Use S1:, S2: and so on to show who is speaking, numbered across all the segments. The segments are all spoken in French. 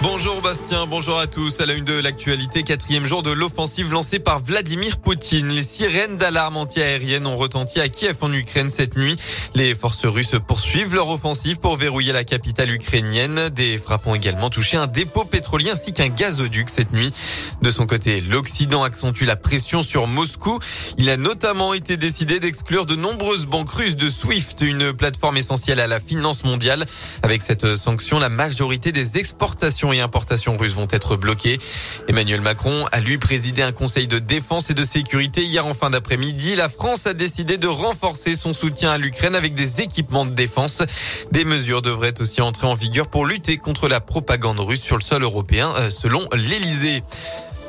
S1: Bonjour Bastien, bonjour à tous. À la une de l'actualité, quatrième jour de l'offensive lancée par Vladimir Poutine. Les sirènes d'alarme anti-aérienne ont retenti à Kiev en Ukraine cette nuit. Les forces russes poursuivent leur offensive pour verrouiller la capitale ukrainienne. Des frappes ont également touché un dépôt pétrolier ainsi qu'un gazoduc cette nuit. De son côté, l'Occident accentue la pression sur Moscou. Il a notamment été décidé d'exclure de nombreuses banques russes de SWIFT, une plateforme essentielle à la finance mondiale. Avec cette sanction, la majorité des exportations et importations russes vont être bloquées. Emmanuel Macron a lui présidé un conseil de défense et de sécurité hier en fin d'après-midi. La France a décidé de renforcer son soutien à l'Ukraine avec des équipements de défense. Des mesures devraient aussi entrer en vigueur pour lutter contre la propagande russe sur le sol européen, euh, selon l'Elysée.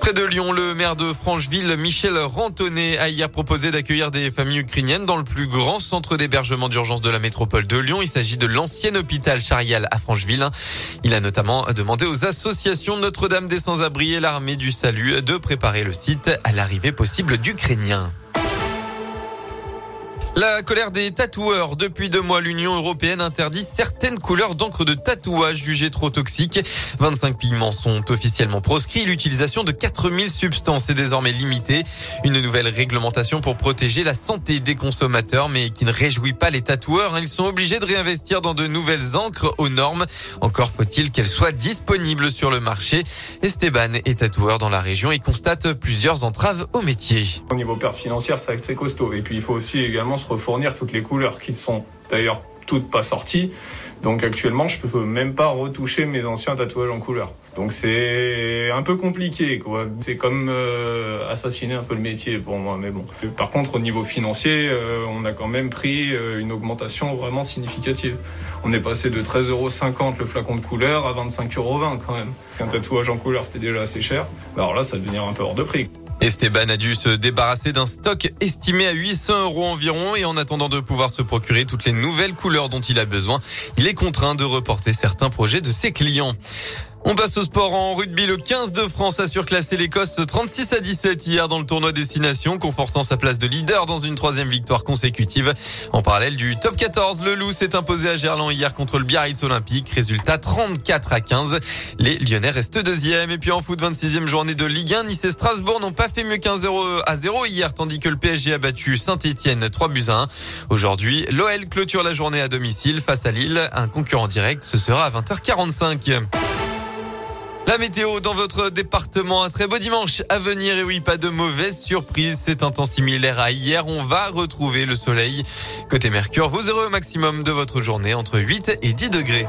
S1: Près de Lyon, le maire de Francheville, Michel Rantonnet, a hier proposé d'accueillir des familles ukrainiennes dans le plus grand centre d'hébergement d'urgence de la métropole de Lyon. Il s'agit de l'ancien hôpital Charial à Francheville. Il a notamment demandé aux associations Notre-Dame des Sans-Abri et l'Armée du Salut de préparer le site à l'arrivée possible d'Ukrainiens. La colère des tatoueurs. Depuis deux mois, l'Union européenne interdit certaines couleurs d'encre de tatouage jugées trop toxiques. 25 pigments sont officiellement proscrits. L'utilisation de 4000 substances est désormais limitée. Une nouvelle réglementation pour protéger la santé des consommateurs, mais qui ne réjouit pas les tatoueurs. Ils sont obligés de réinvestir dans de nouvelles encres aux normes. Encore faut-il qu'elles soient disponibles sur le marché. Esteban est tatoueur dans la région et constate plusieurs entraves au métier.
S2: Au niveau perte financière, c'est assez costaud. Et puis, il faut aussi également se fournir toutes les couleurs qui ne sont d'ailleurs toutes pas sorties. Donc actuellement, je peux même pas retoucher mes anciens tatouages en couleur. Donc c'est un peu compliqué, quoi. C'est comme euh, assassiner un peu le métier pour moi, mais bon. Par contre, au niveau financier, euh, on a quand même pris euh, une augmentation vraiment significative. On est passé de 13,50 euros le flacon de couleur à 25,20 euros quand même. Un tatouage en couleur, c'était déjà assez cher. Alors là, ça devenir un peu hors de prix.
S1: Esteban a dû se débarrasser d'un stock estimé à 800 euros environ et en attendant de pouvoir se procurer toutes les nouvelles couleurs dont il a besoin, il est contraint de reporter certains projets de ses clients. On passe au sport en rugby. Le 15 de France a surclassé l'Écosse 36 à 17 hier dans le tournoi Destination, confortant sa place de leader dans une troisième victoire consécutive. En parallèle du top 14, le Loup s'est imposé à Gerland hier contre le Biarritz Olympique. Résultat 34 à 15. Les Lyonnais restent deuxième. Et puis en foot, 26e journée de Ligue 1, Nice et Strasbourg n'ont pas fait mieux qu'un 0 à 0 hier, tandis que le PSG a battu Saint-Etienne 3 buts à 1. Aujourd'hui, l'OL clôture la journée à domicile face à Lille. Un concurrent direct, ce sera à 20h45. La météo dans votre département, un très beau dimanche à venir et oui, pas de mauvaise surprise, c'est un temps similaire à hier, on va retrouver le soleil. Côté Mercure, vous aurez au maximum de votre journée entre 8 et 10 degrés.